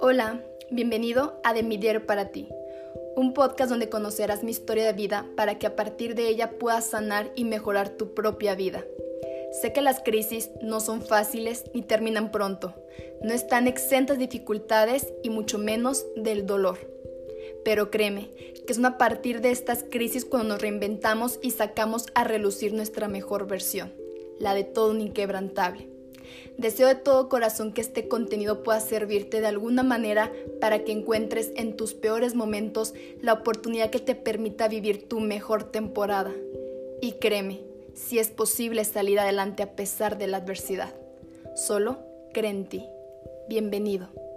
Hola, bienvenido a De para ti, un podcast donde conocerás mi historia de vida para que a partir de ella puedas sanar y mejorar tu propia vida. Sé que las crisis no son fáciles ni terminan pronto, no están exentas de dificultades y mucho menos del dolor. Pero créeme, que es a partir de estas crisis cuando nos reinventamos y sacamos a relucir nuestra mejor versión, la de todo un inquebrantable. Deseo de todo corazón que este contenido pueda servirte de alguna manera para que encuentres en tus peores momentos la oportunidad que te permita vivir tu mejor temporada. Y créeme, si es posible salir adelante a pesar de la adversidad. Solo cree en ti. Bienvenido.